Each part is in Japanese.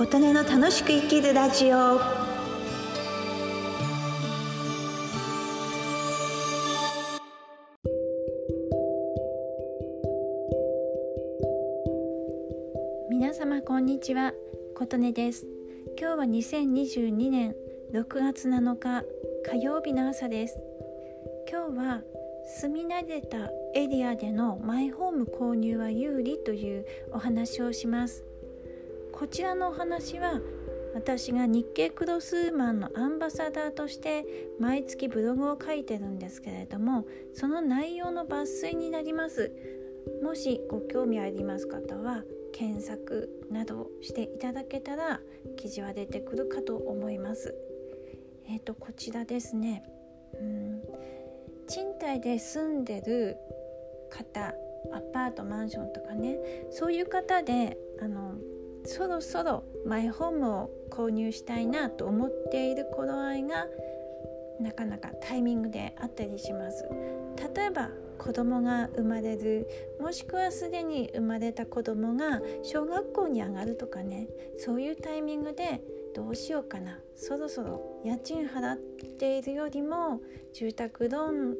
琴音の楽しく生きるラジオ。皆様こんにちは。琴音です。今日は2022年6月7日火曜日の朝です。今日は住み慣れたエリアでのマイホーム購入は有利というお話をします。こちらのお話は私が日経クロスウーマンのアンバサダーとして毎月ブログを書いてるんですけれどもその内容の抜粋になります。もしご興味あります方は検索などしていただけたら記事は出てくるかと思います。えっ、ー、とこちらですね。うん。賃貸で住んでる方アパートマンションとかねそういう方であのそろそろマイホームを購入したいなと思っている頃合いがなかなかタイミングであったりします。例えば子供が生まれるもしくはすでに生まれた子供が小学校に上がるとかね。そういうタイミングでどうしようかな。そろそろ家賃払っているよりも住宅ローン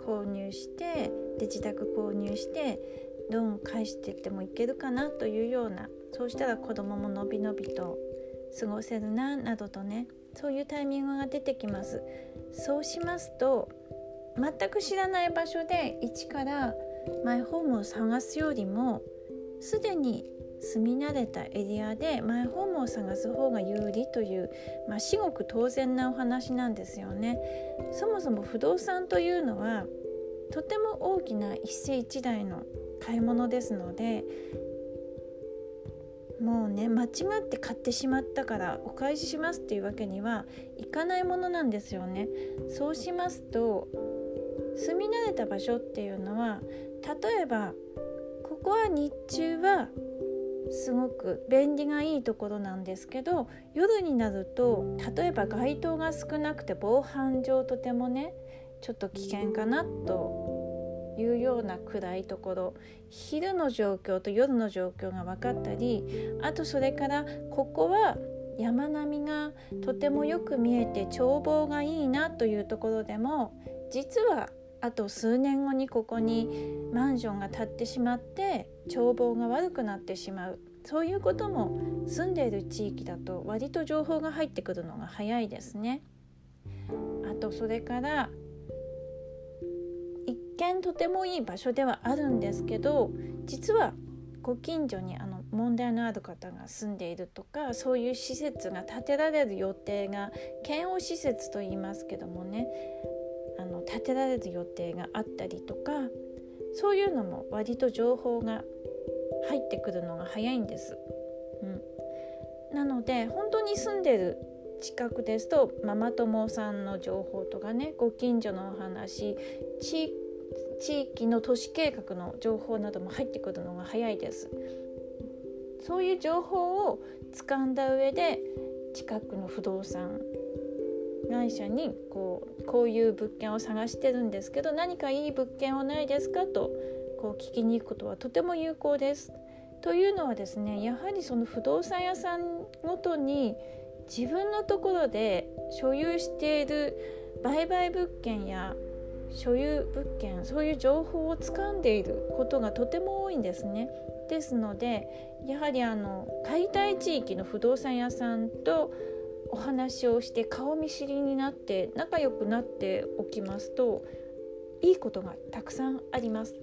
購入してで自宅購入してローン返してってもいけるかなというようなそうしたら子供ものびのびと過ごせるななどとねそういうタイミングが出てきますそうしますと全く知らない場所で一からマイホームを探すよりもすでに住み慣れたエリアでマイホームを探す方が有利という、まあ、至極当然なお話なんですよね。そもそも不動産というのはとても大きな一世一代の買い物ですのでもうね間違って買ってしまったからお返ししますっていうわけにはいかないものなんですよね。そうしますと住み慣れた場所っていうのは例えばここは日中はすごく便利がいいところなんですけど夜になると例えば街灯が少なくて防犯上とてもねちょっと危険かなというような暗いところ昼の状況と夜の状況が分かったりあとそれからここは山並みがとてもよく見えて眺望がいいなというところでも実はあと数年後にここにマンションが建ってしまって眺望が悪くなってしまうそういうことも住んでいる地域だと割と情報が入ってくるのが早いですね。あとそれから見とてもいい場所ではあるんですけど実はご近所にあの問題のある方が住んでいるとかそういう施設が建てられる予定が嫌悪施設と言いますけどもねあの建てられる予定があったりとかそういうのも割と情報が入ってくるのが早いんです。うん、なので本当に住んでる近くですとママ友さんの情報とかねご近所のお話地地域の都市計画の情報なども入ってくるのが早いですそういう情報を掴んだ上で近くの不動産会社にこうこういう物件を探してるんですけど何かいい物件はないですかとこう聞きに行くことはとても有効です。というのはですねやはりその不動産屋さんごとに自分のところで所有している売買物件や所有物件そういう情報を掴んでいることがとても多いんですね。ですのでやはりあの買いたい地域の不動産屋さんとお話をして顔見知りになって仲良くなっておきますといいことがたくさんあります。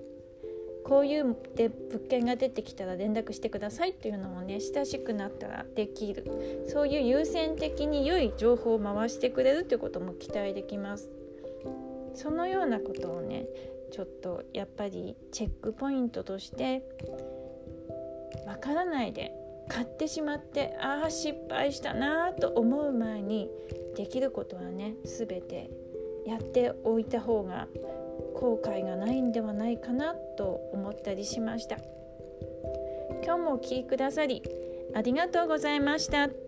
こういうで物件が出てきたら連絡してくださいっていうのもね親しくなったらできるそういう優先的に良い情報を回してくれるということも期待できます。そのようなことをねちょっとやっぱりチェックポイントとしてわからないで買ってしまってああ失敗したなと思う前にできることはね全てやっておいた方が後悔がないんではないかなと思ったりしました今日もお聴きくださりありがとうございました。